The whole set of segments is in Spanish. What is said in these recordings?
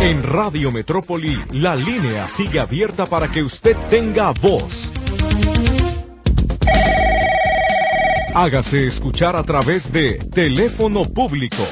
En Radio Metrópoli, la línea sigue abierta para que usted tenga voz. Hágase escuchar a través de teléfono público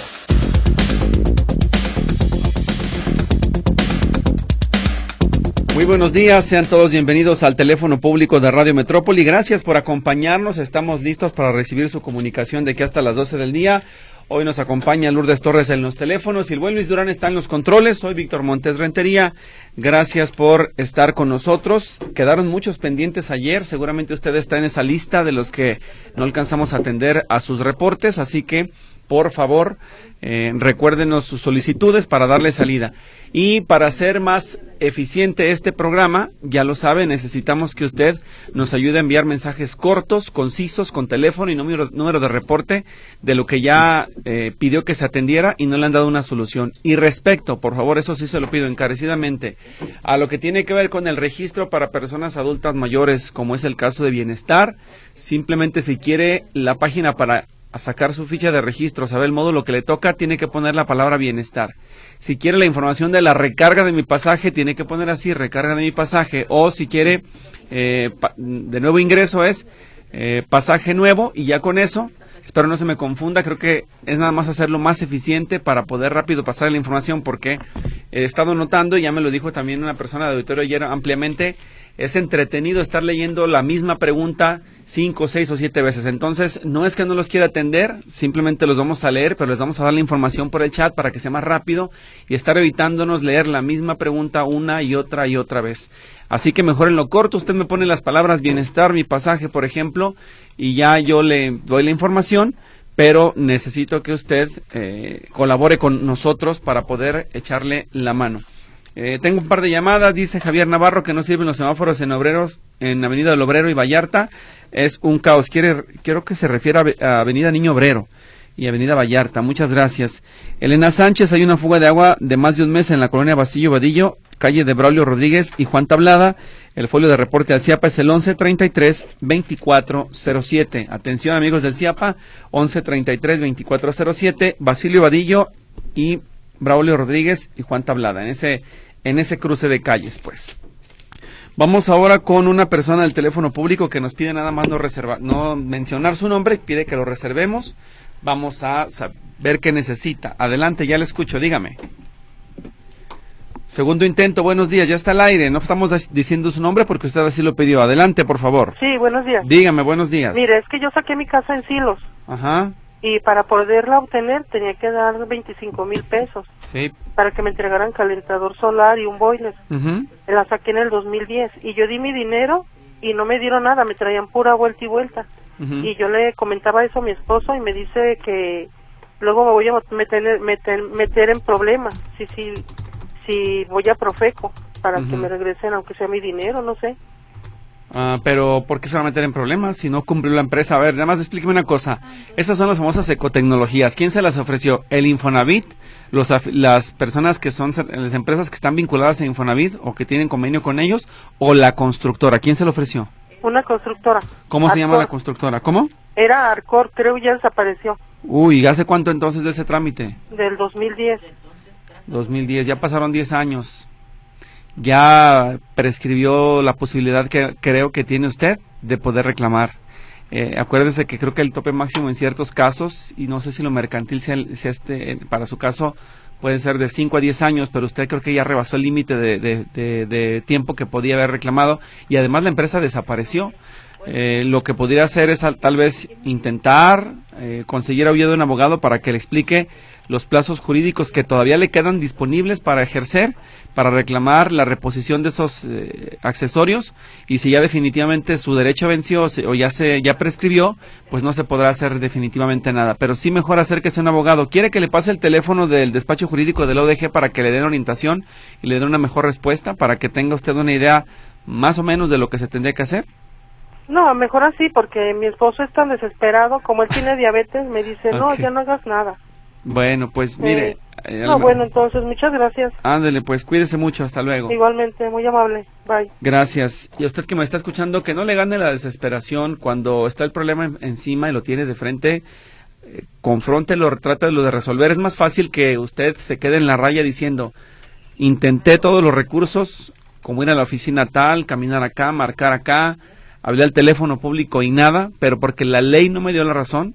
Muy buenos días, sean todos bienvenidos al teléfono público de Radio Metrópoli. Gracias por acompañarnos, estamos listos para recibir su comunicación de que hasta las 12 del día. Hoy nos acompaña Lourdes Torres en los teléfonos y el buen Luis Durán está en los controles. Soy Víctor Montes Rentería. Gracias por estar con nosotros. Quedaron muchos pendientes ayer. Seguramente usted está en esa lista de los que no alcanzamos a atender a sus reportes. Así que por favor, eh, recuérdenos sus solicitudes para darle salida. Y para hacer más eficiente este programa, ya lo sabe, necesitamos que usted nos ayude a enviar mensajes cortos, concisos, con teléfono y número, de reporte de lo que ya eh, pidió que se atendiera y no le han dado una solución. Y respecto, por favor, eso sí se lo pido encarecidamente, a lo que tiene que ver con el registro para personas adultas mayores, como es el caso de bienestar, simplemente si quiere la página para a sacar su ficha de registro, sabe el módulo que le toca, tiene que poner la palabra bienestar. Si quiere la información de la recarga de mi pasaje, tiene que poner así, recarga de mi pasaje. O si quiere eh, de nuevo ingreso es eh, pasaje nuevo y ya con eso, espero no se me confunda, creo que es nada más hacerlo más eficiente para poder rápido pasar la información porque he estado notando, y ya me lo dijo también una persona de auditorio ayer ampliamente, es entretenido estar leyendo la misma pregunta cinco, seis o siete veces. Entonces, no es que no los quiera atender, simplemente los vamos a leer, pero les vamos a dar la información por el chat para que sea más rápido y estar evitándonos leer la misma pregunta una y otra y otra vez. Así que mejor en lo corto, usted me pone las palabras bienestar, mi pasaje, por ejemplo, y ya yo le doy la información, pero necesito que usted eh, colabore con nosotros para poder echarle la mano. Eh, tengo un par de llamadas, dice Javier Navarro que no sirven los semáforos en Obreros, en Avenida del Obrero y Vallarta. Es un caos. Quiere, quiero que se refiera a Avenida Niño Obrero y Avenida Vallarta. Muchas gracias. Elena Sánchez, hay una fuga de agua de más de un mes en la colonia Basillo Vadillo, calle de Braulio Rodríguez y Juan Tablada. El folio de reporte al CIAPA es el 1133-2407. Atención amigos del CIAPA, 1133-2407, Basilio Vadillo y Braulio Rodríguez y Juan Tablada. En ese en ese cruce de calles, pues. Vamos ahora con una persona del teléfono público que nos pide nada más no reservar, no mencionar su nombre, pide que lo reservemos. Vamos a ver qué necesita. Adelante, ya le escucho, dígame. Segundo intento, buenos días, ya está al aire. No estamos diciendo su nombre porque usted así lo pidió. Adelante, por favor. Sí, buenos días. Dígame, buenos días. Mire, es que yo saqué mi casa en Silos. Ajá y para poderla obtener tenía que dar 25 mil pesos sí. Para que me entregaran calentador solar y un boiler. La saqué en el 2010 y yo di mi dinero y no me dieron nada, me traían pura vuelta y vuelta. Y yo le comentaba eso a mi esposo y me dice que luego me voy a meter, meter, meter en problemas si, si, si voy a Profeco para que me regresen aunque sea mi dinero, no sé. Ah, pero ¿por qué se va a meter en problemas si no cumplió la empresa? A ver, nada más explíqueme una cosa. Esas son las famosas ecotecnologías. ¿Quién se las ofreció? ¿El Infonavit? Los, ¿Las personas que son las empresas que están vinculadas a Infonavit o que tienen convenio con ellos? ¿O la constructora? ¿Quién se lo ofreció? Una constructora. ¿Cómo se llama la constructora? ¿Cómo? Era Arcor, creo ya desapareció. Uy, ¿y hace cuánto entonces de ese trámite? Del 2010. 2010, ya pasaron 10 años ya prescribió la posibilidad que creo que tiene usted de poder reclamar. Eh, acuérdese que creo que el tope máximo en ciertos casos, y no sé si lo mercantil sea, este, para su caso, puede ser de 5 a 10 años, pero usted creo que ya rebasó el límite de, de, tiempo que podía haber reclamado y además la empresa desapareció. Eh, lo que podría hacer es tal vez intentar eh, conseguir ayuda de un abogado para que le explique los plazos jurídicos que todavía le quedan disponibles para ejercer, para reclamar la reposición de esos eh, accesorios y si ya definitivamente su derecho venció o ya se ya prescribió, pues no se podrá hacer definitivamente nada. Pero sí mejor acérquese a un abogado. ¿Quiere que le pase el teléfono del despacho jurídico del ODG para que le den orientación y le den una mejor respuesta para que tenga usted una idea más o menos de lo que se tendría que hacer? No, mejor así, porque mi esposo es tan desesperado, como él tiene diabetes, me dice, no, ya no hagas nada. Bueno, pues mire. Eh, no, bueno, entonces muchas gracias. Ándele, pues cuídese mucho, hasta luego. Igualmente, muy amable. Bye. Gracias. Y a usted que me está escuchando, que no le gane la desesperación cuando está el problema encima y lo tiene de frente. Eh, confróntelo, trata de lo de resolver. Es más fácil que usted se quede en la raya diciendo, intenté todos los recursos, como ir a la oficina tal, caminar acá, marcar acá, hablé al teléfono público y nada, pero porque la ley no me dio la razón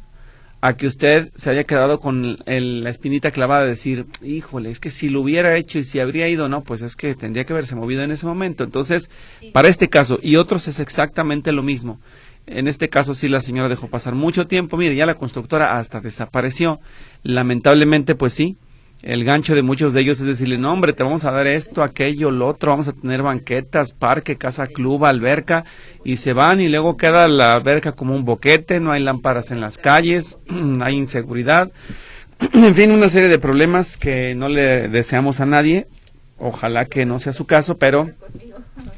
a que usted se haya quedado con la espinita clavada de decir, híjole, es que si lo hubiera hecho y si habría ido, no, pues es que tendría que haberse movido en ese momento. Entonces, para este caso y otros es exactamente lo mismo. En este caso sí la señora dejó pasar mucho tiempo, mire, ya la constructora hasta desapareció. Lamentablemente, pues sí, el gancho de muchos de ellos es decirle, no hombre, te vamos a dar esto, aquello, lo otro, vamos a tener banquetas, parque, casa, club, alberca, y se van y luego queda la alberca como un boquete, no hay lámparas en las calles, hay inseguridad, en fin, una serie de problemas que no le deseamos a nadie, ojalá que no sea su caso, pero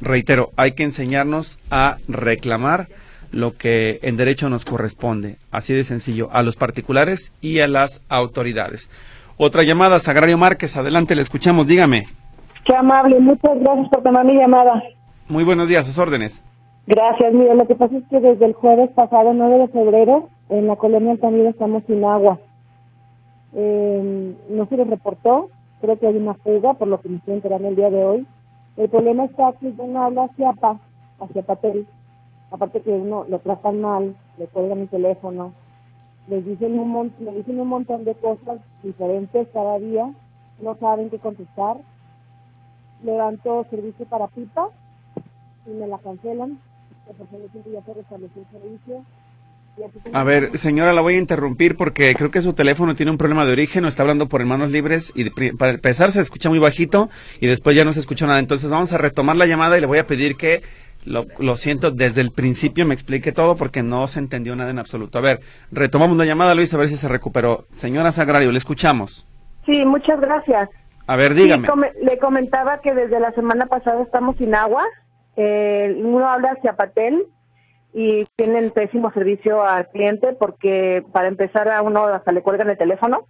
reitero, hay que enseñarnos a reclamar lo que en derecho nos corresponde, así de sencillo, a los particulares y a las autoridades. Otra llamada, Sagrario Márquez, adelante, le escuchamos, dígame. Qué amable, muchas gracias por tomar mi llamada. Muy buenos días, sus órdenes. Gracias, mire, lo que pasa es que desde el jueves pasado, 9 de febrero, en la colonia Altamira estamos sin agua. Eh, no se les reportó, creo que hay una fuga, por lo que me estoy enterando el día de hoy. El problema está que uno habla hacia PA, hacia Patel, aparte que uno lo tratan mal, le cuelgan mi teléfono, les dicen un, me dicen un montón de cosas diferentes cada día, no saben qué contestar. Levanto servicio para pipa y me la cancelan. A ver, señora, la voy a interrumpir porque creo que su teléfono tiene un problema de origen o está hablando por hermanos libres y para empezar se escucha muy bajito y después ya no se escucha nada. Entonces vamos a retomar la llamada y le voy a pedir que lo, lo, siento, desde el principio me explique todo porque no se entendió nada en absoluto. A ver, retomamos la llamada, Luis, a ver si se recuperó. Señora Sagrario, le escuchamos. Sí, muchas gracias. A ver, dígame. le comentaba que desde la semana pasada estamos sin agua. Eh, uno habla hacia Patel y tienen pésimo servicio al cliente porque para empezar a uno hasta le cuelgan el teléfono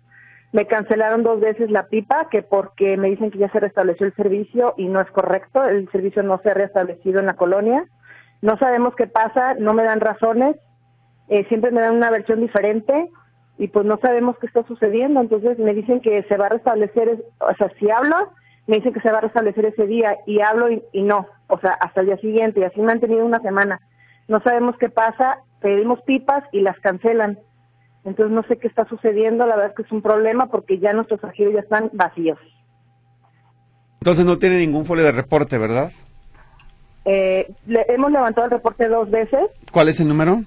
me cancelaron dos veces la pipa, que porque me dicen que ya se restableció el servicio y no es correcto, el servicio no se ha restablecido en la colonia. No sabemos qué pasa, no me dan razones, eh, siempre me dan una versión diferente y pues no sabemos qué está sucediendo. Entonces me dicen que se va a restablecer, o sea, si hablo, me dicen que se va a restablecer ese día y hablo y, y no, o sea, hasta el día siguiente y así me han tenido una semana. No sabemos qué pasa, pedimos pipas y las cancelan. Entonces no sé qué está sucediendo, la verdad es que es un problema porque ya nuestros archivos ya están vacíos. Entonces no tiene ningún folio de reporte, ¿verdad? Eh, le, hemos levantado el reporte dos veces. ¿Cuál es el número?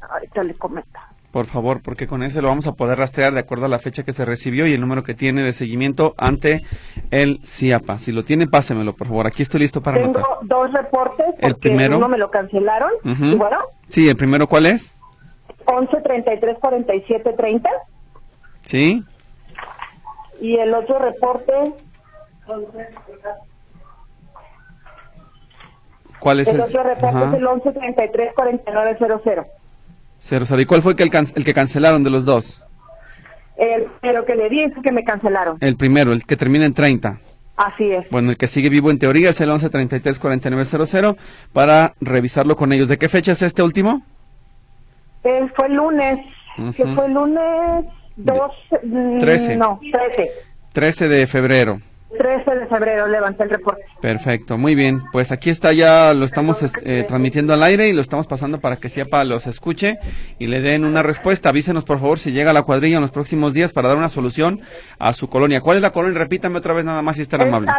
Ahorita le comento. Por favor, porque con ese lo vamos a poder rastrear de acuerdo a la fecha que se recibió y el número que tiene de seguimiento ante el CIAPA. Si lo tiene, pásemelo, por favor. Aquí estoy listo para Tengo dos reportes porque el primero, uno me lo cancelaron. ¿Y bueno? Sí, el primero, ¿cuál es? 11 33 47 30. Sí. Y el otro reporte. ¿Cuál es el, el otro reporte? Es el 11 33 49 00. ¿Y cuál fue el, el que cancelaron de los dos? El primero que le di es que me cancelaron. El primero, el que termina en 30. Así es. Bueno, el que sigue vivo en teoría es el 11 33 49 00 para revisarlo con ellos. ¿De qué fecha es este último? Eh, fue el lunes, que fue el lunes 2, 13. Mm, no, 13. 13 de febrero. 13 de febrero levanté el reporte. Perfecto, muy bien. Pues aquí está, ya lo estamos eh, transmitiendo al aire y lo estamos pasando para que SIAPA los escuche y le den una respuesta. Avísenos, por favor, si llega la cuadrilla en los próximos días para dar una solución a su colonia. ¿Cuál es la colonia? Repítame otra vez nada más si está amable.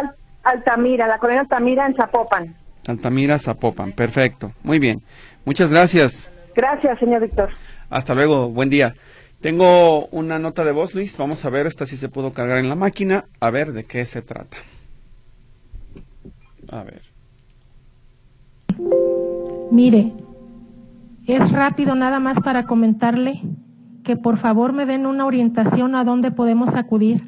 Altamira, la colonia Altamira en Zapopan. Altamira, Zapopan. Perfecto, muy bien. Muchas gracias. Gracias, señor Víctor. Hasta luego, buen día. Tengo una nota de voz, Luis. Vamos a ver esta si se pudo cargar en la máquina. A ver de qué se trata. A ver. Mire, es rápido nada más para comentarle que por favor me den una orientación a dónde podemos acudir,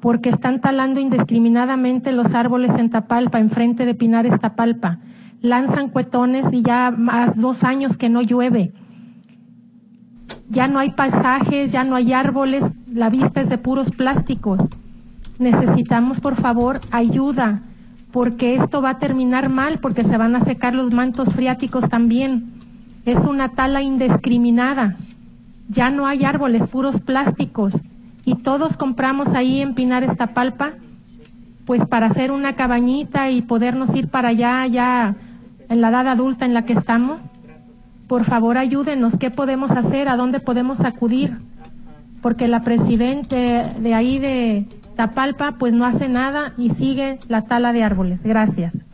porque están talando indiscriminadamente los árboles en Tapalpa, enfrente de Pinares Tapalpa lanzan cuetones y ya más dos años que no llueve. Ya no hay paisajes, ya no hay árboles, la vista es de puros plásticos. Necesitamos, por favor, ayuda, porque esto va a terminar mal, porque se van a secar los mantos freáticos también. Es una tala indiscriminada. Ya no hay árboles, puros plásticos. Y todos compramos ahí en Pinar Estapalpa pues para hacer una cabañita y podernos ir para allá ya en la edad adulta en la que estamos. Por favor, ayúdenos, ¿qué podemos hacer? ¿A dónde podemos acudir? Porque la presidente de ahí de Tapalpa pues no hace nada y sigue la tala de árboles. Gracias.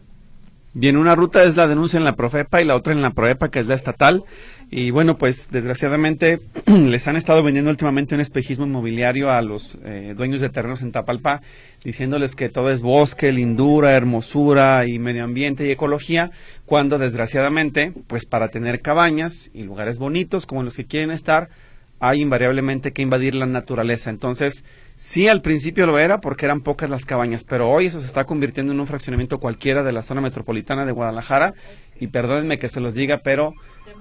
Bien, una ruta es la denuncia en la Profepa y la otra en la Proepa, que es la estatal. Y bueno, pues desgraciadamente les han estado vendiendo últimamente un espejismo inmobiliario a los eh, dueños de terrenos en Tapalpa, diciéndoles que todo es bosque, lindura, hermosura y medio ambiente y ecología, cuando desgraciadamente, pues para tener cabañas y lugares bonitos como los que quieren estar, hay invariablemente que invadir la naturaleza. Entonces, Sí, al principio lo era porque eran pocas las cabañas, pero hoy eso se está convirtiendo en un fraccionamiento cualquiera de la zona metropolitana de Guadalajara y perdónenme que se los diga, pero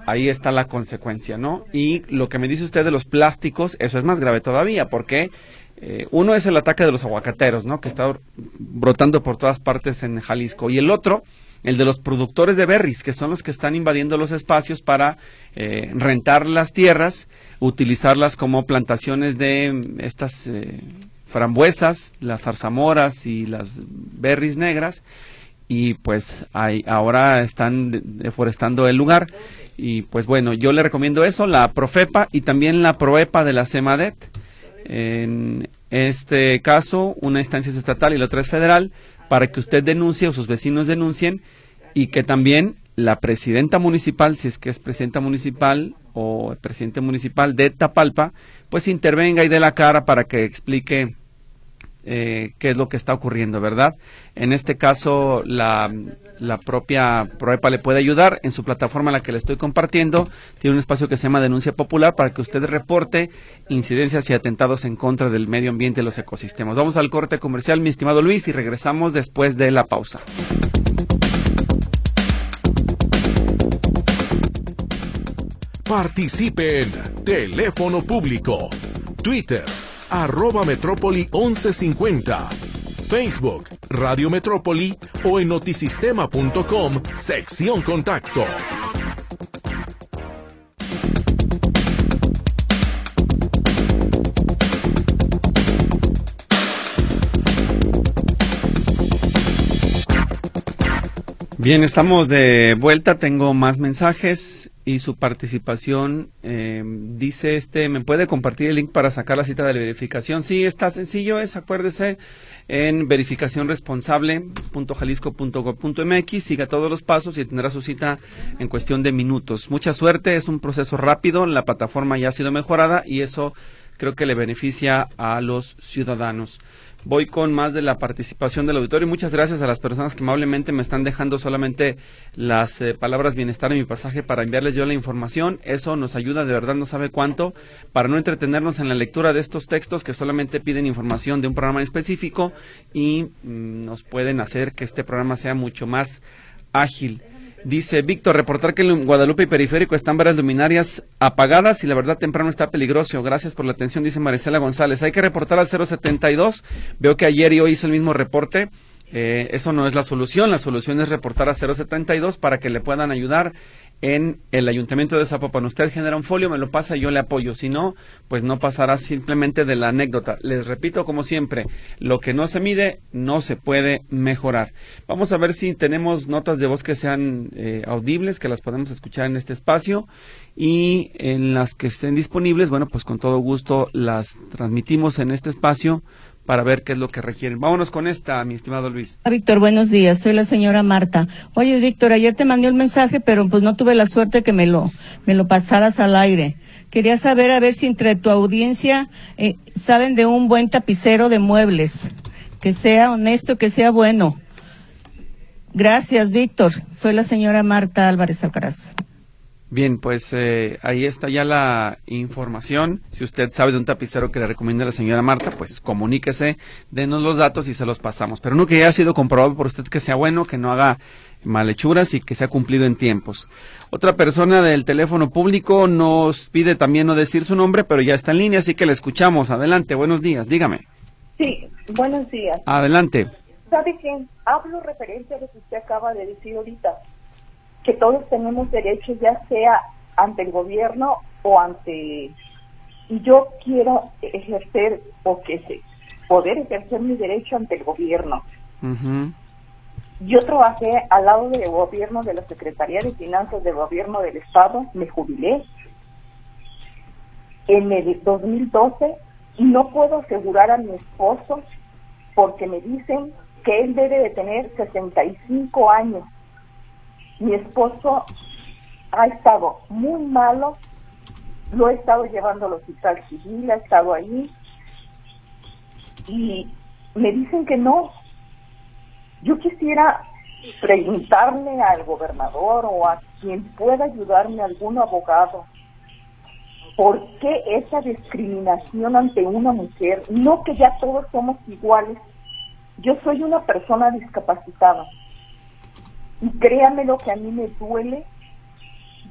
ahí está la consecuencia, ¿no? Y lo que me dice usted de los plásticos, eso es más grave todavía porque eh, uno es el ataque de los aguacateros, ¿no? Que está brotando por todas partes en Jalisco y el otro el de los productores de berries, que son los que están invadiendo los espacios para eh, rentar las tierras utilizarlas como plantaciones de estas eh, frambuesas, las zarzamoras y las berries negras y pues hay, ahora están deforestando el lugar y pues bueno, yo le recomiendo eso, la Profepa y también la Proepa de la CEMADET. En este caso, una instancia es estatal y la otra es federal, para que usted denuncie o sus vecinos denuncien y que también la presidenta municipal, si es que es presidenta municipal o el presidente municipal de Tapalpa, pues intervenga y dé la cara para que explique eh, qué es lo que está ocurriendo, ¿verdad? En este caso, la, la propia Proepa le puede ayudar. En su plataforma en la que le estoy compartiendo, tiene un espacio que se llama Denuncia Popular para que usted reporte incidencias y atentados en contra del medio ambiente y los ecosistemas. Vamos al corte comercial, mi estimado Luis, y regresamos después de la pausa. Participe en Teléfono Público, Twitter, arroba Metrópoli 1150, Facebook, Radio Metrópoli o en notisistema.com, sección contacto. Bien, estamos de vuelta. Tengo más mensajes y su participación. Eh, dice este, ¿me puede compartir el link para sacar la cita de la verificación? Sí, está sencillo, es, acuérdese, en verificacionresponsable.jalisco.gov.mx. Siga todos los pasos y tendrá su cita en cuestión de minutos. Mucha suerte, es un proceso rápido, la plataforma ya ha sido mejorada y eso creo que le beneficia a los ciudadanos voy con más de la participación del auditorio. Muchas gracias a las personas que amablemente me están dejando solamente las eh, palabras bienestar en mi pasaje para enviarles yo la información. Eso nos ayuda de verdad, no sabe cuánto, para no entretenernos en la lectura de estos textos que solamente piden información de un programa en específico y mm, nos pueden hacer que este programa sea mucho más ágil. Dice Víctor, reportar que en Guadalupe y Periférico están varias luminarias apagadas y la verdad temprano está peligroso. Gracias por la atención, dice Maricela González. Hay que reportar al 072. Veo que ayer y hoy hizo el mismo reporte. Eh, eso no es la solución. La solución es reportar a 072 para que le puedan ayudar en el ayuntamiento de Zapopan. Usted genera un folio, me lo pasa y yo le apoyo. Si no, pues no pasará simplemente de la anécdota. Les repito, como siempre, lo que no se mide no se puede mejorar. Vamos a ver si tenemos notas de voz que sean eh, audibles, que las podemos escuchar en este espacio y en las que estén disponibles, bueno, pues con todo gusto las transmitimos en este espacio para ver qué es lo que requieren. Vámonos con esta, mi estimado Luis. Víctor, buenos días. Soy la señora Marta. Oye, Víctor, ayer te mandé un mensaje, pero pues no tuve la suerte que me lo, me lo pasaras al aire. Quería saber a ver si entre tu audiencia eh, saben de un buen tapicero de muebles, que sea honesto, que sea bueno. Gracias, Víctor. Soy la señora Marta Álvarez Alcaraz. Bien, pues eh, ahí está ya la información. Si usted sabe de un tapicero que le recomienda a la señora Marta, pues comuníquese, denos los datos y se los pasamos. Pero no que haya sido comprobado por usted que sea bueno, que no haga malhechuras y que sea cumplido en tiempos. Otra persona del teléfono público nos pide también no decir su nombre, pero ya está en línea, así que le escuchamos. Adelante, buenos días, dígame. Sí, buenos días. Adelante. ¿Sabe qué? Hablo referente a lo que usted acaba de decir ahorita que todos tenemos derechos, ya sea ante el gobierno o ante... Y yo quiero ejercer o que se poder ejercer mi derecho ante el gobierno. Yo trabajé al lado del gobierno de la Secretaría de Finanzas del gobierno del Estado, me jubilé en el 2012 y no puedo asegurar a mi esposo porque me dicen que él debe de tener 65 años. Mi esposo ha estado muy malo, lo he estado llevando al hospital civil, ha estado ahí y me dicen que no. Yo quisiera preguntarle al gobernador o a quien pueda ayudarme, algún abogado, ¿por qué esa discriminación ante una mujer? No que ya todos somos iguales. Yo soy una persona discapacitada. Y créanme lo que a mí me duele.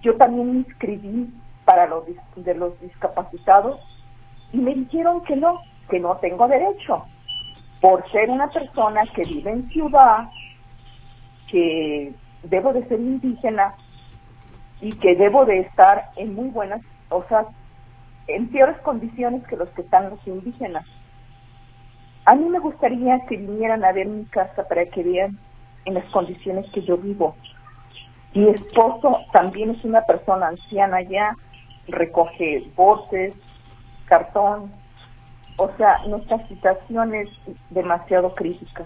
Yo también me inscribí para los de los discapacitados y me dijeron que no, que no tengo derecho por ser una persona que vive en ciudad, que debo de ser indígena y que debo de estar en muy buenas, o sea, en peores condiciones que los que están los indígenas. A mí me gustaría que vinieran a ver mi casa para que vean en las condiciones que yo vivo. Mi esposo también es una persona anciana ya, recoge botes, cartón, o sea, nuestra situación es demasiado crítica.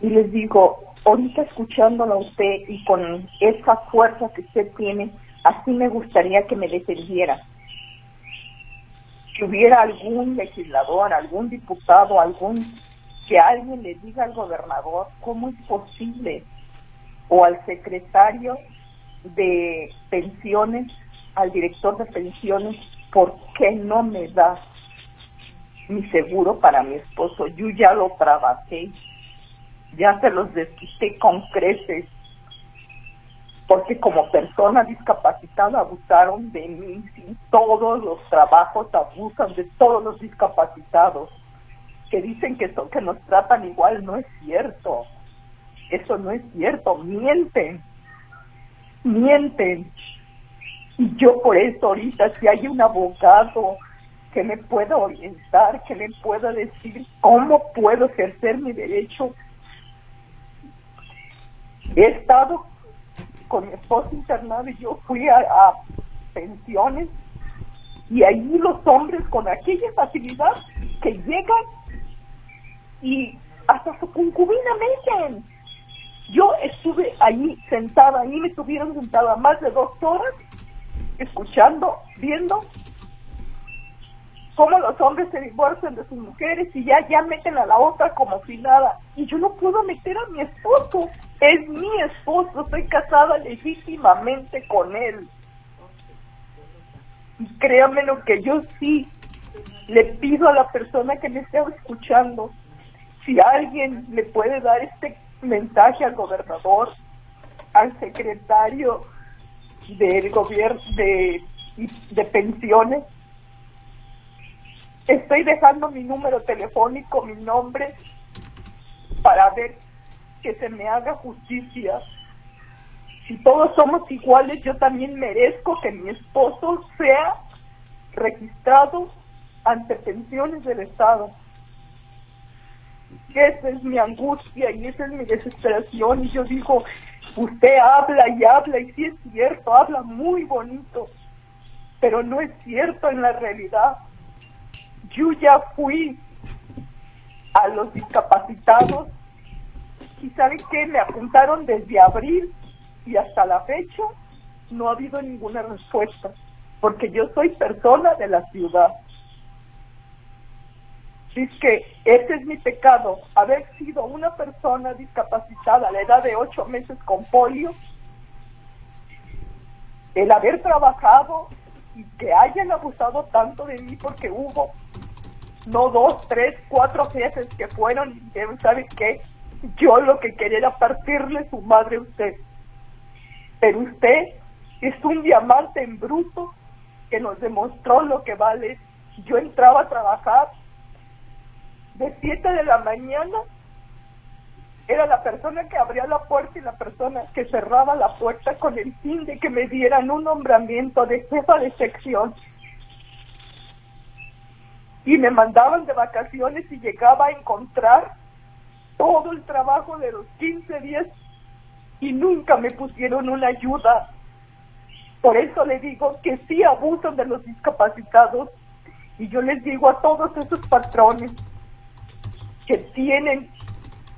Y les digo, ahorita escuchándolo a usted y con esa fuerza que usted tiene, así me gustaría que me defendiera. Que hubiera algún legislador, algún diputado, algún que alguien le diga al gobernador cómo es posible o al secretario de pensiones, al director de pensiones, ¿por qué no me da mi seguro para mi esposo? Yo ya lo trabajé ya se los desquité con creces, porque como persona discapacitada abusaron de mí, todos los trabajos abusan de todos los discapacitados, que dicen que, que nos tratan igual, no es cierto, eso no es cierto, mienten, mienten. Y yo por eso ahorita, si hay un abogado que me pueda orientar, que me pueda decir cómo puedo ejercer mi derecho He estado con mi esposo internado y yo fui a, pensiones y ahí los hombres con aquella facilidad que llegan y hasta su concubina meten. Yo estuve ahí sentada, ahí me tuvieron sentada más de dos horas, escuchando, viendo cómo los hombres se divorcian de sus mujeres y ya, ya meten a la otra como si nada. Y yo no puedo meter a mi esposo. Es mi esposo, estoy casada legítimamente con él. Y créanme lo que yo sí le pido a la persona que me esté escuchando, si alguien le puede dar este mensaje al gobernador, al secretario del gobierno de, pensiones, Estoy dejando mi número telefónico, mi nombre, para ver que se me haga justicia. Si todos somos iguales, yo también merezco que mi esposo sea registrado ante pensiones del Estado. Esa es mi angustia y esa es mi desesperación. Y yo digo, usted habla y habla y sí es cierto, habla muy bonito, pero no es cierto en la realidad yo ya fui a los discapacitados y ¿saben qué? Me apuntaron desde abril y hasta la fecha no ha habido ninguna respuesta, porque yo soy persona de la ciudad. Es que ese es mi pecado, haber sido una persona discapacitada a la edad de ocho meses con polio, el haber trabajado y que hayan abusado tanto de mí porque hubo no dos, tres, cuatro jefes que fueron y dijeron, ¿sabe qué? Yo lo que quería era partirle su madre a usted. Pero usted es un diamante en bruto que nos demostró lo que vale. Yo entraba a trabajar de 7 de la mañana, era la persona que abría la puerta y la persona que cerraba la puerta con el fin de que me dieran un nombramiento de jefa de sección y me mandaban de vacaciones y llegaba a encontrar todo el trabajo de los 15 días y nunca me pusieron una ayuda. Por eso le digo que sí abusan de los discapacitados y yo les digo a todos esos patrones que tienen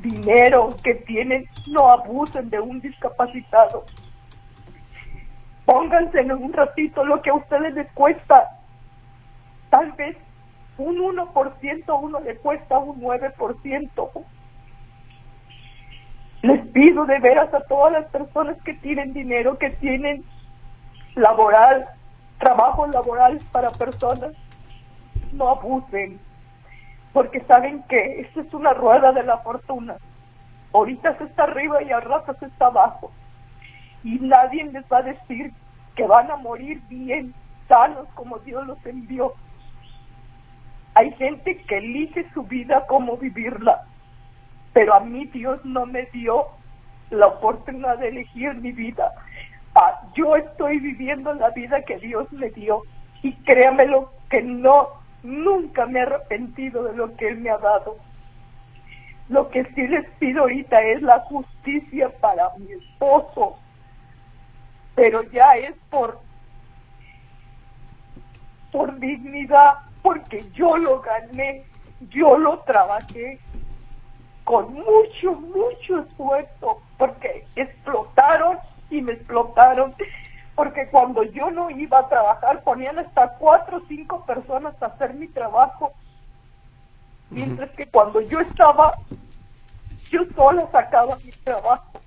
dinero, que tienen, no abusen de un discapacitado. Pónganse en un ratito lo que a ustedes les cuesta. Tal vez un 1% uno le cuesta un 9%. Les pido de veras a todas las personas que tienen dinero, que tienen laboral, trabajo laboral para personas, no abusen, porque saben que esta es una rueda de la fortuna. Ahorita se está arriba y al rato se está abajo. Y nadie les va a decir que van a morir bien, sanos como Dios los envió. Hay gente que elige su vida como vivirla, pero a mí Dios no me dio la oportunidad de elegir mi vida. Ah, yo estoy viviendo la vida que Dios me dio y créamelo que no, nunca me he arrepentido de lo que Él me ha dado. Lo que sí les pido ahorita es la justicia para mi esposo, pero ya es por por dignidad, porque yo lo gané, yo lo trabajé con mucho, mucho esfuerzo, porque explotaron y me explotaron, porque cuando yo no iba a trabajar ponían hasta cuatro o cinco personas a hacer mi trabajo, mientras que cuando yo estaba, yo sola sacaba mi trabajo.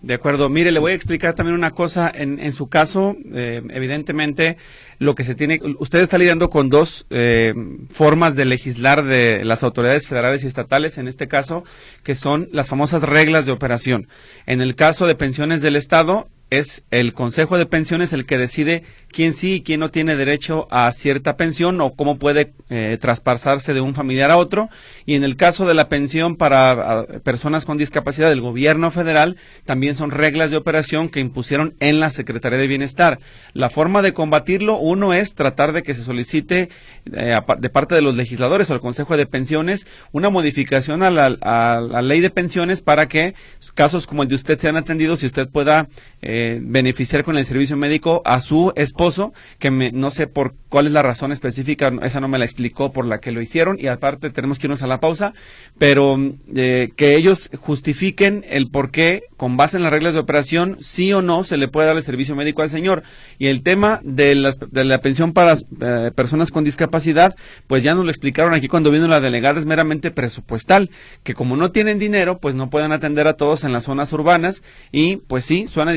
De acuerdo. Mire, le voy a explicar también una cosa. En, en su caso, eh, evidentemente, lo que se tiene, usted está lidiando con dos eh, formas de legislar de las autoridades federales y estatales, en este caso, que son las famosas reglas de operación. En el caso de pensiones del Estado, es el Consejo de Pensiones el que decide quién sí y quién no tiene derecho a cierta pensión o cómo puede eh, traspasarse de un familiar a otro. Y en el caso de la pensión para personas con discapacidad del gobierno federal, también son reglas de operación que impusieron en la Secretaría de Bienestar. La forma de combatirlo, uno es tratar de que se solicite eh, de parte de los legisladores o el Consejo de Pensiones una modificación a la, a la ley de pensiones para que casos como el de usted sean atendidos y usted pueda eh, beneficiar con el servicio médico a su esposo, que me, no sé por cuál es la razón específica, esa no me la explicó por la que lo hicieron y aparte tenemos que irnos a la pausa, pero eh, que ellos justifiquen el por qué, con base en las reglas de operación, sí o no se le puede dar el servicio médico al señor. Y el tema de, las, de la pensión para eh, personas con discapacidad, pues ya nos lo explicaron aquí cuando vino la delegada, es meramente presupuestal, que como no tienen dinero, pues no pueden atender a todos en las zonas urbanas y pues sí, suena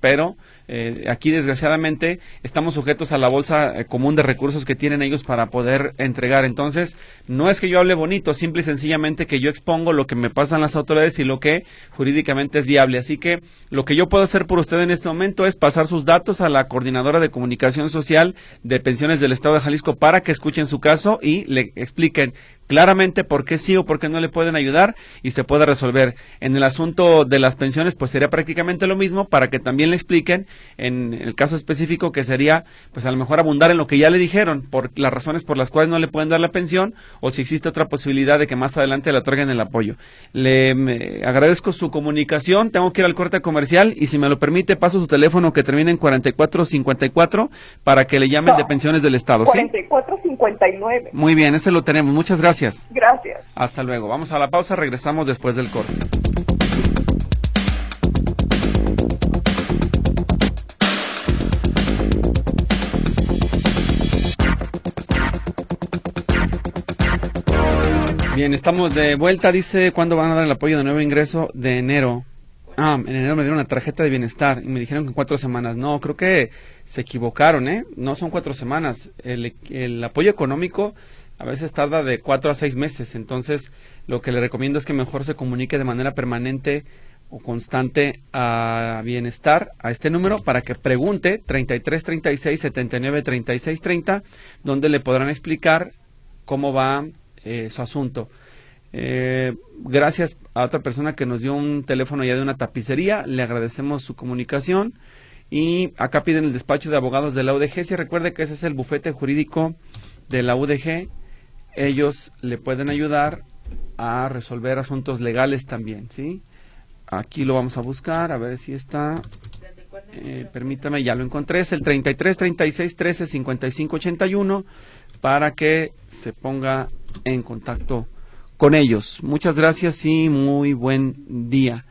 pero eh, aquí desgraciadamente estamos sujetos a la bolsa eh, común de recursos que tienen ellos para poder entregar. Entonces, no es que yo hable bonito, simple y sencillamente que yo expongo lo que me pasan las autoridades y lo que jurídicamente es viable. Así que lo que yo puedo hacer por usted en este momento es pasar sus datos a la coordinadora de comunicación social de pensiones del Estado de Jalisco para que escuchen su caso y le expliquen claramente por qué sí o por qué no le pueden ayudar y se pueda resolver. En el asunto de las pensiones, pues sería prácticamente lo mismo para que también le expliquen en el caso específico que sería, pues a lo mejor abundar en lo que ya le dijeron, por las razones por las cuales no le pueden dar la pensión o si existe otra posibilidad de que más adelante le otorguen el apoyo. Le agradezco su comunicación, tengo que ir al corte comercial y si me lo permite paso su teléfono que termina en 4454 para que le llamen de pensiones del Estado. 4459. Muy bien, ese lo tenemos. Muchas gracias. Gracias. Hasta luego. Vamos a la pausa, regresamos después del corte. Bien, estamos de vuelta. Dice, ¿cuándo van a dar el apoyo de nuevo ingreso de enero? Ah, en enero me dieron una tarjeta de bienestar y me dijeron que en cuatro semanas. No, creo que se equivocaron, ¿eh? No son cuatro semanas. El, el apoyo económico a veces tarda de cuatro a seis meses. Entonces, lo que le recomiendo es que mejor se comunique de manera permanente o constante a bienestar a este número para que pregunte 33 36 79 36 30 donde le podrán explicar cómo va eh, su asunto. Eh, gracias a otra persona que nos dio un teléfono ya de una tapicería, le agradecemos su comunicación y acá piden el despacho de abogados de la UDG. Si recuerde que ese es el bufete jurídico de la UDG, ellos le pueden ayudar a resolver asuntos legales también, ¿sí? Aquí lo vamos a buscar, a ver si está. Eh, permítame, ya lo encontré. Es el 33 36 13 55 81 para que se ponga en contacto con ellos. Muchas gracias y muy buen día.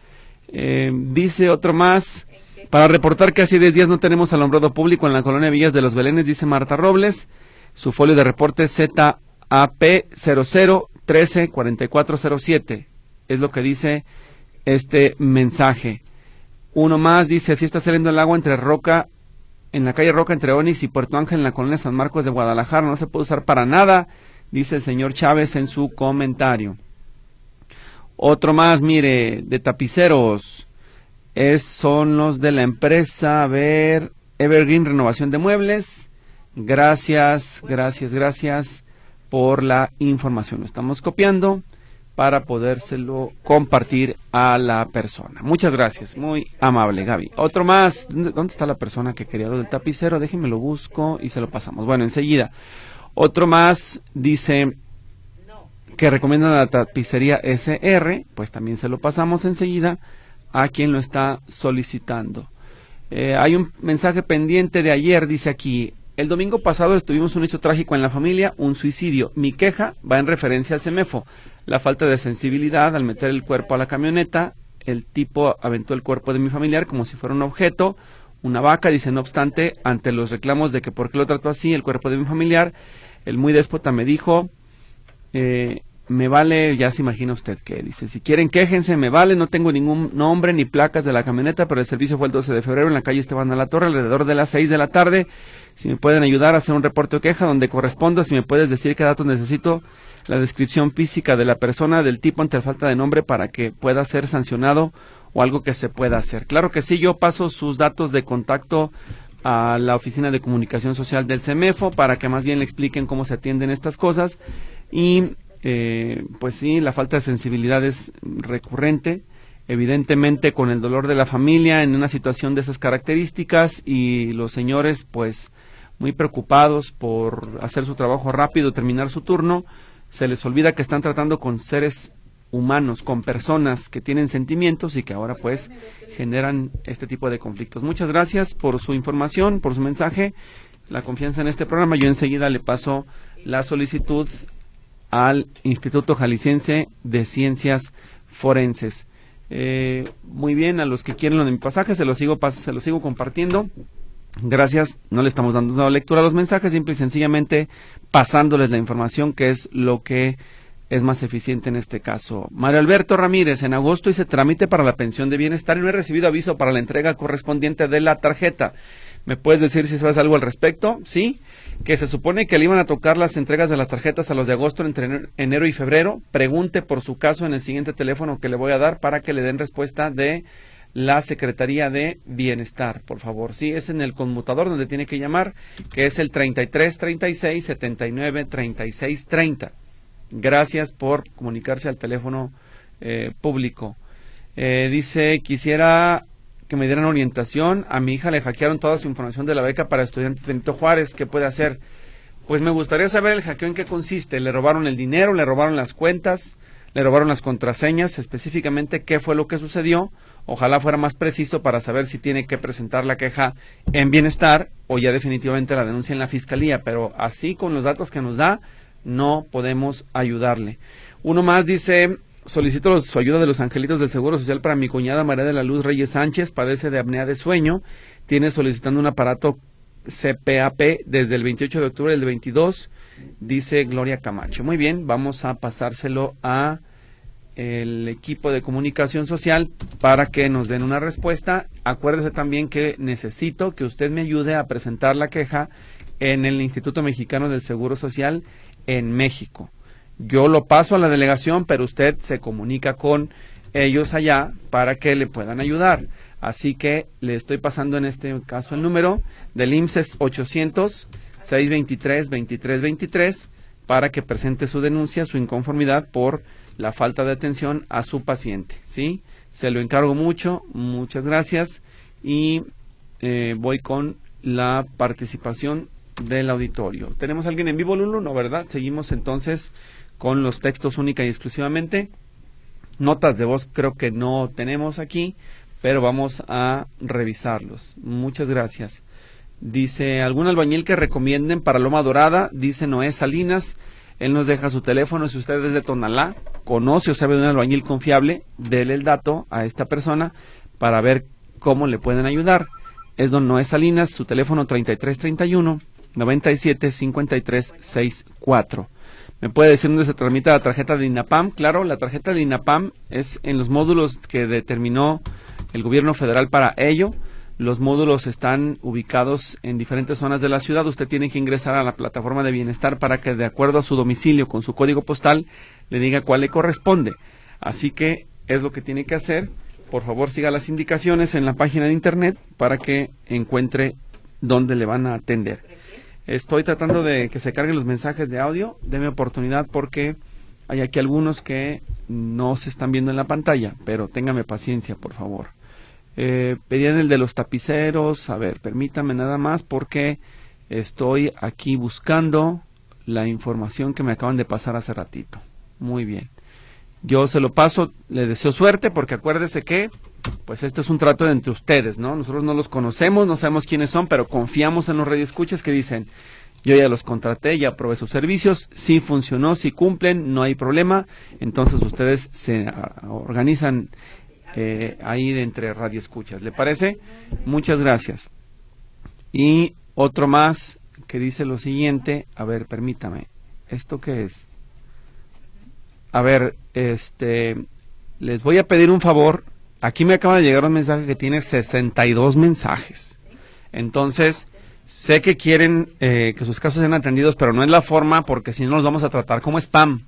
Eh, dice otro más. Para reportar que hace 10 días no tenemos alumbrado público en la colonia Villas de los Belenes, dice Marta Robles. Su folio de reporte ZAP 00 13 4407. Es lo que dice este mensaje. Uno más dice, así está saliendo el agua entre Roca, en la calle Roca entre Onix y Puerto Ángel en la colonia San Marcos de Guadalajara. No se puede usar para nada, dice el señor Chávez en su comentario. Otro más, mire, de tapiceros. Es, son los de la empresa, a ver, Evergreen Renovación de Muebles. Gracias, gracias, gracias por la información. Lo estamos copiando para podérselo compartir a la persona. Muchas gracias, muy amable Gaby. Otro más, ¿dónde está la persona que quería lo del tapicero? Déjenme lo busco y se lo pasamos. Bueno, enseguida. Otro más dice que recomienda la tapicería SR, pues también se lo pasamos enseguida a quien lo está solicitando. Eh, hay un mensaje pendiente de ayer, dice aquí, el domingo pasado estuvimos un hecho trágico en la familia, un suicidio. Mi queja va en referencia al CEMEFO. La falta de sensibilidad al meter el cuerpo a la camioneta. El tipo aventó el cuerpo de mi familiar como si fuera un objeto, una vaca. Dice, no obstante, ante los reclamos de que por qué lo trató así el cuerpo de mi familiar, el muy déspota me dijo, eh, me vale, ya se imagina usted que dice, si quieren quéjense, me vale, no tengo ningún nombre ni placas de la camioneta, pero el servicio fue el 12 de febrero en la calle Esteban de la Torre, alrededor de las 6 de la tarde. Si me pueden ayudar a hacer un reporte o queja donde corresponda, si me puedes decir qué datos necesito, la descripción física de la persona, del tipo ante falta de nombre para que pueda ser sancionado o algo que se pueda hacer. Claro que sí, yo paso sus datos de contacto a la Oficina de Comunicación Social del CEMEFO para que más bien le expliquen cómo se atienden estas cosas y eh, pues sí, la falta de sensibilidad es recurrente, evidentemente con el dolor de la familia en una situación de esas características y los señores pues muy preocupados por hacer su trabajo rápido, terminar su turno, se les olvida que están tratando con seres humanos, con personas que tienen sentimientos y que ahora pues generan este tipo de conflictos. Muchas gracias por su información, por su mensaje, la confianza en este programa. Yo enseguida le paso la solicitud al Instituto Jalisciense de Ciencias Forenses. Eh, muy bien, a los que quieren lo de mi pasaje, se los sigo, se los sigo compartiendo. Gracias, no le estamos dando lectura a los mensajes, simple y sencillamente pasándoles la información que es lo que es más eficiente en este caso. Mario Alberto Ramírez, en agosto hice trámite para la pensión de bienestar y no he recibido aviso para la entrega correspondiente de la tarjeta. ¿Me puedes decir si sabes algo al respecto? Sí que se supone que le iban a tocar las entregas de las tarjetas a los de agosto entre enero y febrero. Pregunte por su caso en el siguiente teléfono que le voy a dar para que le den respuesta de la Secretaría de Bienestar, por favor. Sí, es en el conmutador donde tiene que llamar, que es el 33 36 79 36 30. Gracias por comunicarse al teléfono eh, público. Eh, dice, quisiera que me dieran orientación. A mi hija le hackearon toda su información de la beca para estudiantes Benito Juárez. ¿Qué puede hacer? Pues me gustaría saber el hackeo en qué consiste. ¿Le robaron el dinero? ¿Le robaron las cuentas? ¿Le robaron las contraseñas? Específicamente, ¿qué fue lo que sucedió? Ojalá fuera más preciso para saber si tiene que presentar la queja en bienestar o ya definitivamente la denuncia en la fiscalía. Pero así, con los datos que nos da, no podemos ayudarle. Uno más dice, Solicito su ayuda de los angelitos del Seguro Social para mi cuñada María de la Luz Reyes Sánchez, padece de apnea de sueño, tiene solicitando un aparato CPAP desde el 28 de octubre del 22, dice Gloria Camacho. Muy bien, vamos a pasárselo a el equipo de comunicación social para que nos den una respuesta. Acuérdese también que necesito que usted me ayude a presentar la queja en el Instituto Mexicano del Seguro Social en México. Yo lo paso a la delegación, pero usted se comunica con ellos allá para que le puedan ayudar. Así que le estoy pasando en este caso el número del IMSS 800 623 2323 para que presente su denuncia, su inconformidad por la falta de atención a su paciente. ¿sí? Se lo encargo mucho, muchas gracias y eh, voy con la participación del auditorio. ¿Tenemos alguien en vivo, Lulu? No, ¿verdad? Seguimos entonces con los textos única y exclusivamente. Notas de voz creo que no tenemos aquí, pero vamos a revisarlos. Muchas gracias. Dice, ¿algún albañil que recomienden para Loma Dorada? Dice Noé Salinas. Él nos deja su teléfono. Si usted es de Tonalá, conoce o sabe de un albañil confiable, déle el dato a esta persona para ver cómo le pueden ayudar. Es don Noé Salinas, su teléfono 3331 975364. ¿Me puede decir dónde se tramita la tarjeta de INAPAM? Claro, la tarjeta de INAPAM es en los módulos que determinó el gobierno federal para ello. Los módulos están ubicados en diferentes zonas de la ciudad. Usted tiene que ingresar a la plataforma de bienestar para que, de acuerdo a su domicilio, con su código postal, le diga cuál le corresponde. Así que es lo que tiene que hacer. Por favor, siga las indicaciones en la página de internet para que encuentre dónde le van a atender. Estoy tratando de que se carguen los mensajes de audio. Deme oportunidad porque hay aquí algunos que no se están viendo en la pantalla, pero téngame paciencia, por favor. Eh, pedían el de los tapiceros. A ver, permítame nada más porque estoy aquí buscando la información que me acaban de pasar hace ratito. Muy bien. Yo se lo paso, le deseo suerte porque acuérdese que pues este es un trato entre ustedes, ¿no? Nosotros no los conocemos, no sabemos quiénes son, pero confiamos en los radioescuchas que dicen, yo ya los contraté, ya probé sus servicios, sí funcionó, sí cumplen, no hay problema, entonces ustedes se ah, organizan eh, ahí de entre radioescuchas. ¿Le parece? Muchas gracias. Y otro más que dice lo siguiente, a ver, permítame, ¿esto qué es? A ver, este, les voy a pedir un favor. Aquí me acaba de llegar un mensaje que tiene 62 mensajes. Entonces, sé que quieren eh, que sus casos sean atendidos, pero no es la forma porque si no los vamos a tratar como spam.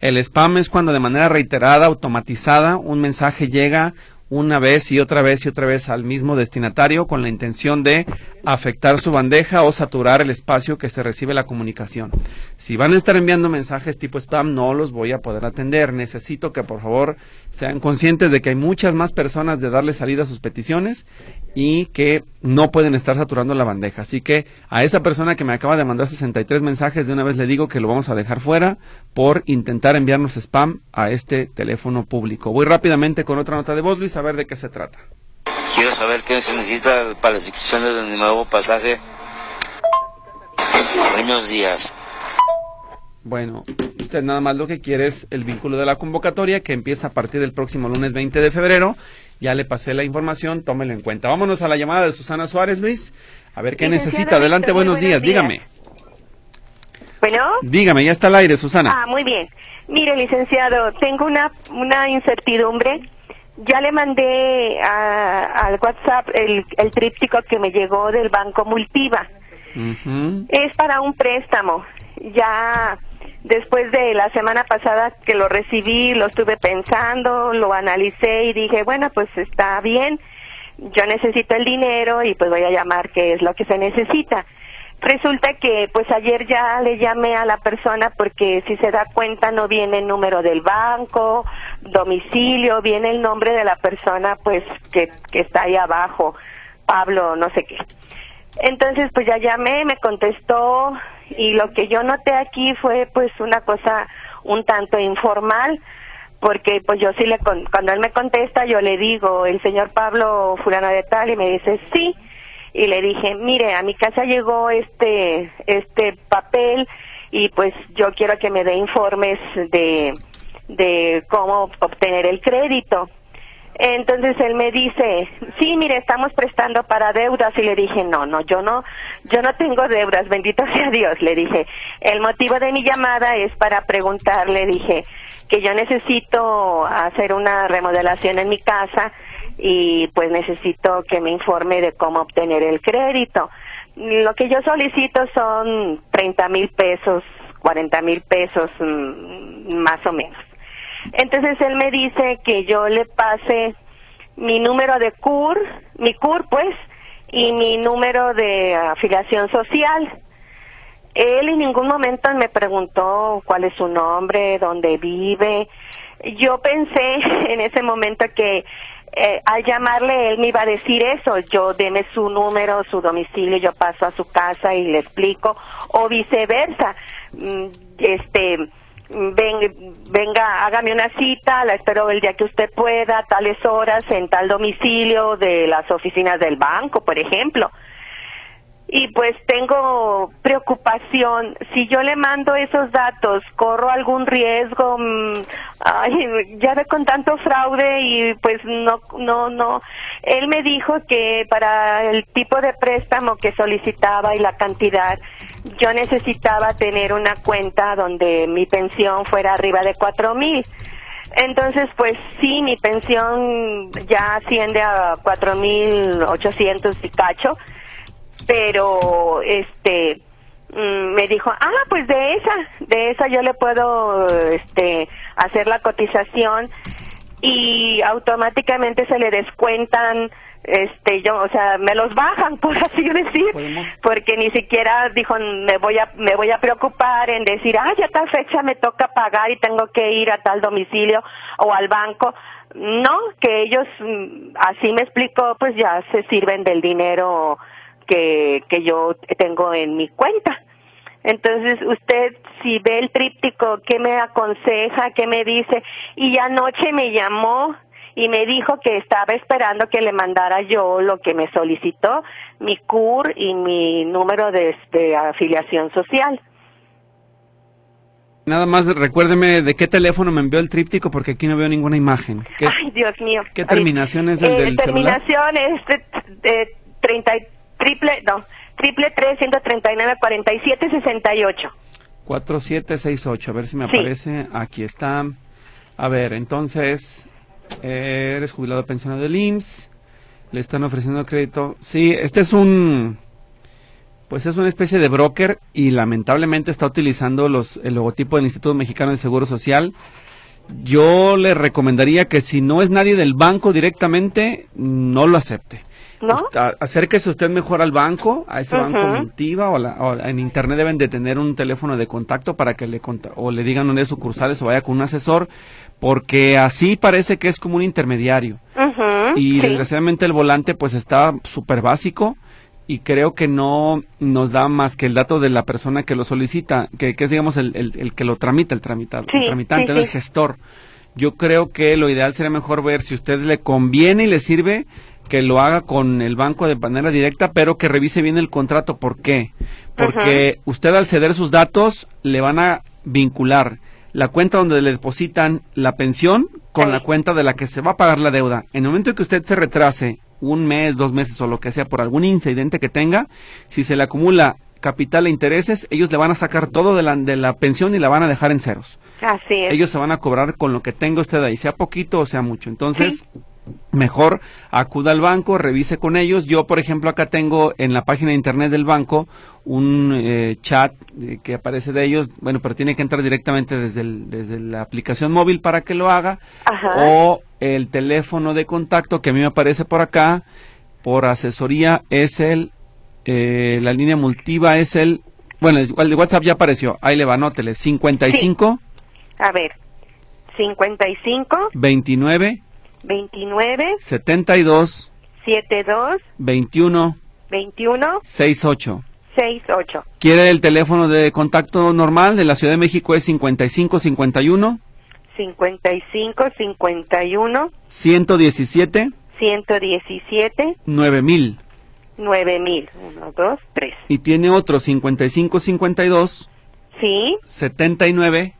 El spam es cuando de manera reiterada, automatizada, un mensaje llega una vez y otra vez y otra vez al mismo destinatario con la intención de afectar su bandeja o saturar el espacio que se recibe la comunicación. Si van a estar enviando mensajes tipo spam, no los voy a poder atender. Necesito que por favor sean conscientes de que hay muchas más personas de darle salida a sus peticiones y que no pueden estar saturando la bandeja. Así que a esa persona que me acaba de mandar 63 mensajes, de una vez le digo que lo vamos a dejar fuera por intentar enviarnos spam a este teléfono público. Voy rápidamente con otra nota de voz, Luis, a ver de qué se trata. Quiero saber qué se necesita para las inscripciones de mi nuevo pasaje. Buenos días. Bueno, usted nada más lo que quiere es el vínculo de la convocatoria que empieza a partir del próximo lunes 20 de febrero. Ya le pasé la información, tómelo en cuenta. Vámonos a la llamada de Susana Suárez, Luis. A ver qué necesita. Adelante, buenos, días. dígame. Bueno. Dígame, ya está al aire, Susana. Ah, muy bien. Mire, licenciado, tengo una, una incertidumbre. Ya le mandé al WhatsApp el, el tríptico que me llegó del Banco Multiva. Es para un préstamo. Ya después de la semana pasada que lo recibí, lo estuve pensando, lo analicé y dije, bueno, pues está bien, yo necesito el dinero y pues voy a llamar qué es lo que se necesita. Resulta que pues ayer ya le llamé a la persona porque si se da cuenta no viene el número del banco, domicilio, viene el nombre de la persona pues que, que está ahí abajo, Pablo, no sé qué. Entonces pues ya llamé, me contestó y lo que yo noté aquí fue pues una cosa un tanto informal porque pues yo sí le cuando él me contesta yo le digo el señor Pablo fulano de tal y me dice sí y le dije, mire, a mi casa llegó este, este papel y pues yo quiero que me dé informes de, de cómo obtener el crédito. Entonces él me dice, sí, mire, estamos prestando para deudas y le dije, no, no, yo no, yo no tengo deudas, bendito sea Dios, le dije. El motivo de mi llamada es para preguntarle, dije, que yo necesito hacer una remodelación en mi casa y pues necesito que me informe de cómo obtener el crédito. Lo que yo solicito son 30 mil pesos, 40 mil pesos mm, más o menos. Entonces él me dice que yo le pase mi número de CUR, mi CUR pues, y mi número de afiliación social. Él en ningún momento me preguntó cuál es su nombre, dónde vive. Yo pensé en ese momento que eh, al llamarle él me iba a decir eso, yo deme su número, su domicilio, yo paso a su casa y le explico, o viceversa. Mm, este, ven, venga, hágame una cita, la espero el día que usted pueda, tales horas, en tal domicilio de las oficinas del banco, por ejemplo y pues tengo preocupación. Si yo le mando esos datos, corro algún riesgo. Mm, ay, ya ve con tanto fraude y pues no, no, no. Él me dijo que para el tipo de préstamo que solicitaba y la cantidad, yo necesitaba tener una cuenta donde mi pensión fuera arriba de cuatro mil. Entonces, pues sí, mi pensión ya asciende a cuatro mil ochocientos y cacho pero este mm, me dijo, ah, pues de esa, de esa yo le puedo este hacer la cotización y automáticamente se le descuentan este yo o sea me los bajan por así decir porque ni siquiera dijo me voy a me voy a preocupar en decir ah ya tal fecha me toca pagar y tengo que ir a tal domicilio o al banco no que ellos mm, así me explicó pues ya se sirven del dinero que, que yo tengo en mi cuenta. Entonces, usted si ve el tríptico, ¿qué me aconseja? ¿Qué me dice? Y anoche me llamó y me dijo que estaba esperando que le mandara yo lo que me solicitó, mi CUR y mi número de, afiliación social. Nada más recuérdeme de qué teléfono me envió el tríptico porque aquí no veo ninguna imagen. Ay, Dios mío. ¿Qué terminación es del, eh, terminación es de, 33 triple, no, triple tres, ciento treinta y nueve, cuarenta y siete, sesenta y ocho. Cuatro, siete, seis, ocho, a ver si me aparece, aquí está. A ver, entonces, eh, eres jubilado pensionado del IMSS, le están ofreciendo crédito. Sí, este es un, pues es una especie de broker y lamentablemente está utilizando los, el logotipo del Instituto Mexicano de Seguro Social. Yo le recomendaría que si no es nadie del banco directamente, no lo acepte. ¿No? acérquese usted mejor al banco, a ese banco Multiva o, en internet deben de tener un teléfono de contacto para que le o le digan dónde es sucursales o vaya con un asesor, porque así parece que es como un intermediario. y desgraciadamente el volante pues está súper básico y creo que no nos da más que el dato de la persona que lo solicita, que, es digamos el, el, que lo tramita, el, tramitado, el tramitante, el gestor. Yo creo que lo ideal sería mejor ver si usted le conviene y le sirve que lo haga con el banco de manera directa, pero que revise bien el contrato. ¿Por qué? Porque usted al ceder sus datos le van a vincular la cuenta donde le depositan la pensión con la cuenta de la que se va a pagar la deuda. En el momento en que usted se retrase un mes, dos meses o lo que sea por algún incidente que tenga, si se le acumula capital e intereses, ellos le van a sacar todo de la, de la pensión y la van a dejar en ceros. Así es. Ellos se van a cobrar con lo que tenga usted ahí, sea poquito o sea mucho. Entonces, mejor acuda al banco, revise con ellos. Yo, por ejemplo, acá tengo en la página de internet del banco un eh, chat eh, que aparece de ellos, bueno, pero tiene que entrar directamente desde, desde la aplicación móvil para que lo haga, o el teléfono de contacto que a mí me aparece por acá, por asesoría, es el, eh, la línea multiva es el, bueno, el, de WhatsApp ya apareció, ahí le va, anótele, 55. A ver, 55. 29. 29 72 72 21 21 68 68. ¿Quiere el teléfono de contacto normal de la Ciudad de México es 55 51 55 51 117 117 9000 9000 1 2 3 y tiene otro 55 52 Sí. 79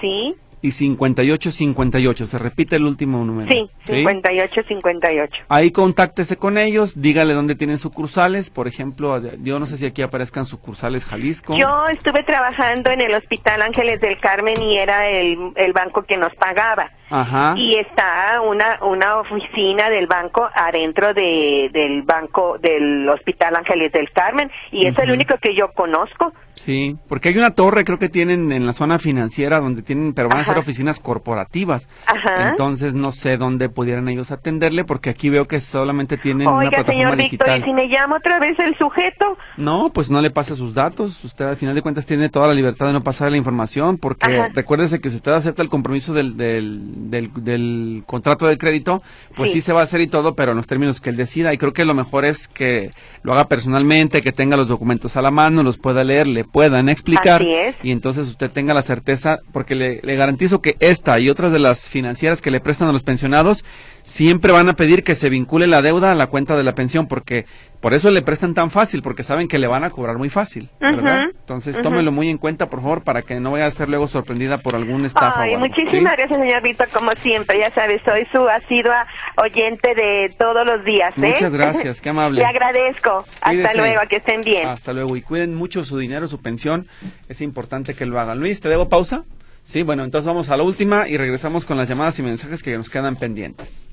Sí y 5858. Se repite el último número. Sí, 5858. Ahí contáctese con ellos, dígale dónde tienen sucursales. Por ejemplo, yo no sé si aquí aparezcan sucursales Jalisco. Yo estuve trabajando en el Hospital Ángeles del Carmen y era el, el banco que nos pagaba. Ajá. Y está una, una oficina del banco adentro de, del banco del Hospital Ángeles del Carmen y es el único que yo conozco. Sí, porque hay una torre, creo que tienen en la zona financiera donde tienen, pero van a ser oficinas corporativas. Ajá. Entonces no sé dónde pudieran ellos atenderle, porque aquí veo que solamente tienen una plataforma señor digital. Víctor, ¿y si me llama otra vez el sujeto? No, pues no le pase sus datos. Usted al final de cuentas tiene toda la libertad de no pasar la información, porque recuérdese que si usted acepta el compromiso del, del del, del contrato de crédito, pues sí. se va a hacer y todo, pero en los términos que él decida. Y creo que lo mejor es que lo haga personalmente, que tenga los documentos a la mano, los pueda leer, le puedan explicar. Y entonces usted tenga la certeza, porque le, le garantizo que esta y otras de las financieras que le prestan a los pensionados siempre van a pedir que se vincule la deuda a la cuenta de la pensión, porque por eso le prestan tan fácil, porque saben que le van a cobrar muy fácil, ¿verdad? Entonces tómelo muy en cuenta, por favor, para que no vaya a ser luego sorprendida por algún estafa. Ay, muchísimas gracias, señor Víctor, como siempre, ya sabes, soy su asidua oyente de todos los días. ¿eh? Muchas gracias, qué amable. Le agradezco. Hasta luego, que estén bien. Hasta luego, y cuiden mucho su dinero, su pensión, es importante que lo hagan. Luis, ¿te debo pausa? Sí, bueno, entonces vamos a la última y regresamos con las llamadas y mensajes que nos quedan pendientes.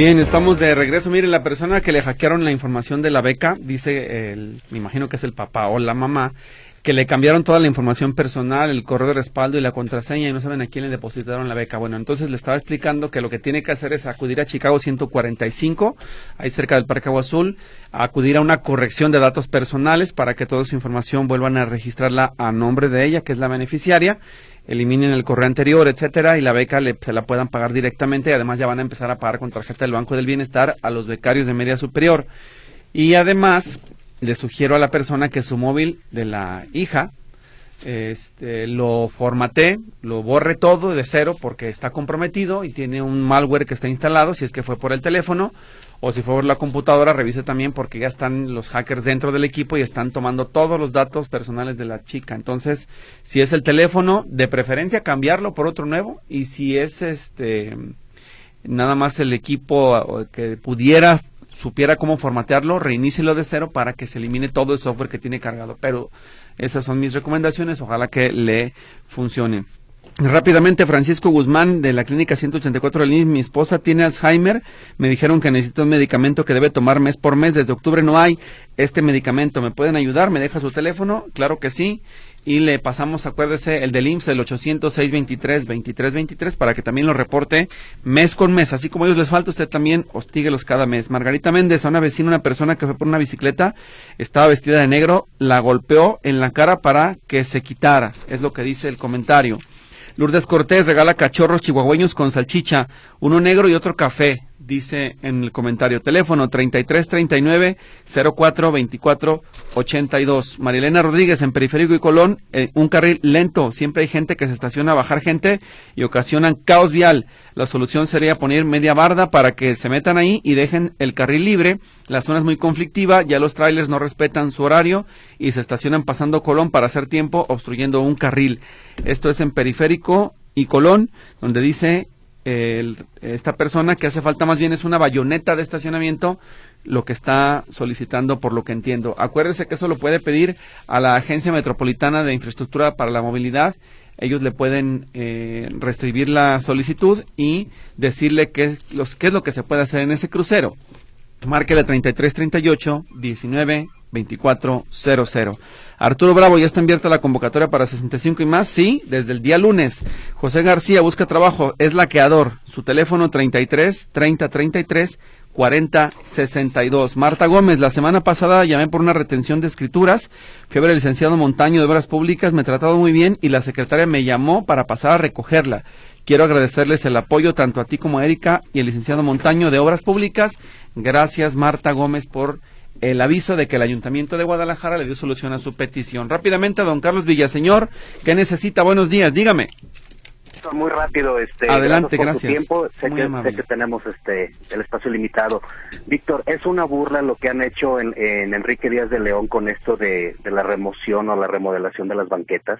Bien, estamos de regreso. Mire, la persona que le hackearon la información de la beca, dice, el, me imagino que es el papá o la mamá, que le cambiaron toda la información personal, el correo de respaldo y la contraseña y no saben a quién le depositaron la beca. Bueno, entonces le estaba explicando que lo que tiene que hacer es acudir a Chicago 145, ahí cerca del Parque Agua Azul, acudir a una corrección de datos personales para que toda su información vuelvan a registrarla a nombre de ella, que es la beneficiaria, eliminen el correo anterior, etcétera, y la beca le, se la puedan pagar directamente y además ya van a empezar a pagar con tarjeta del Banco del Bienestar a los becarios de media superior. Y además, le sugiero a la persona que su móvil de la hija este, lo formate, lo borre todo de cero porque está comprometido y tiene un malware que está instalado, si es que fue por el teléfono o si fue por la computadora, revise también porque ya están los hackers dentro del equipo y están tomando todos los datos personales de la chica. Entonces, si es el teléfono, de preferencia cambiarlo por otro nuevo y si es este nada más el equipo que pudiera supiera cómo formatearlo, reinícielo de cero para que se elimine todo el software que tiene cargado. Pero esas son mis recomendaciones, ojalá que le funcionen. Rápidamente, Francisco Guzmán de la Clínica 184 del mi esposa tiene Alzheimer, me dijeron que necesita un medicamento que debe tomar mes por mes, desde octubre no hay este medicamento, ¿me pueden ayudar? ¿Me deja su teléfono? Claro que sí, y le pasamos, acuérdese, el del IMSS, el 806-23-23-23, para que también lo reporte mes con mes. Así como a ellos les falta, usted también hostíguelos cada mes. Margarita Méndez, a una vecina, una persona que fue por una bicicleta, estaba vestida de negro, la golpeó en la cara para que se quitara. Es lo que dice el comentario. Lourdes Cortés regala cachorros chihuahueños con salchicha, uno negro y otro café dice en el comentario. Teléfono 3339 04 24 82. Marilena Rodríguez en Periférico y Colón, eh, un carril lento. Siempre hay gente que se estaciona a bajar gente y ocasionan caos vial. La solución sería poner media barda para que se metan ahí y dejen el carril libre. La zona es muy conflictiva, ya los trailers no respetan su horario y se estacionan pasando Colón para hacer tiempo obstruyendo un carril. Esto es en Periférico y Colón, donde dice esta persona que hace falta más bien es una bayoneta de estacionamiento lo que está solicitando por lo que entiendo. Acuérdese que eso lo puede pedir a la Agencia Metropolitana de Infraestructura para la Movilidad. Ellos le pueden eh, recibir la solicitud y decirle qué, los, qué es lo que se puede hacer en ese crucero. Márquele 3338 19 2400. Arturo Bravo, ya está abierta la convocatoria para 65 y más. Sí, desde el día lunes. José García busca trabajo, es laqueador. Su teléfono 33 30 33 40 62. Marta Gómez, la semana pasada llamé por una retención de escrituras. Al licenciado Montaño de Obras Públicas, me ha tratado muy bien y la secretaria me llamó para pasar a recogerla. Quiero agradecerles el apoyo tanto a ti como a Erika y el licenciado Montaño de Obras Públicas. Gracias Marta Gómez por el aviso de que el Ayuntamiento de Guadalajara le dio solución a su petición. Rápidamente a don Carlos Villaseñor, ¿qué necesita? Buenos días, dígame. Muy rápido, este. Adelante, gracias. tiempo. Sé que, tenemos este el espacio limitado. Víctor, es una burla lo que han hecho en, Enrique Díaz de León con esto de, la remoción o la remodelación de las banquetas.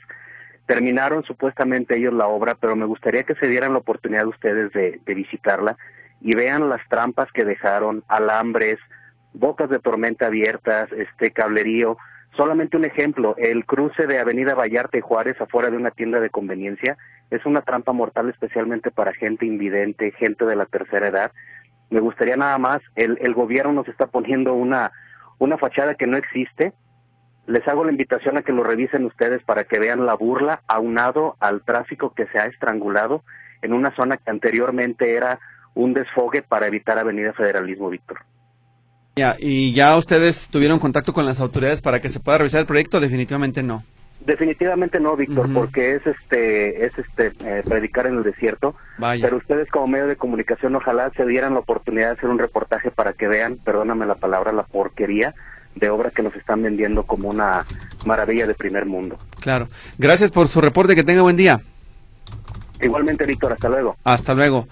Terminaron supuestamente ellos la obra, pero me gustaría que se dieran la oportunidad ustedes de visitarla y vean las trampas que dejaron, alambres, bocas de tormenta abiertas, este cablerío. Solamente un ejemplo, el cruce de Avenida Vallarta y Juárez afuera de una tienda de conveniencia es una trampa mortal especialmente para gente invidente, gente de la tercera edad. Me gustaría nada más, el, el gobierno nos está poniendo una, una fachada que no existe. Les hago la invitación a que lo revisen ustedes para que vean la burla aunado al tráfico que se ha estrangulado en una zona que anteriormente era un desfogue para evitar Avenida Federalismo, Víctor. Ya, ¿Y ya ustedes tuvieron contacto con las autoridades para que se pueda revisar el proyecto? Definitivamente no. Definitivamente no, Víctor, porque es este es este eh, predicar en el desierto. Pero ustedes como medio de comunicación ojalá se dieran la oportunidad de hacer un reportaje para que vean, perdóname la palabra, la porquería de obra que nos están vendiendo como una maravilla de primer mundo. Claro. Gracias por su reporte, que tenga buen día. Igualmente, Víctor, hasta luego. Hasta luego.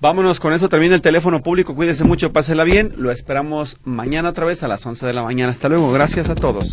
Vámonos con eso, termina el teléfono público, cuídese mucho, pásela bien. Lo esperamos mañana otra vez a las 11 de la mañana. Hasta luego, gracias a todos.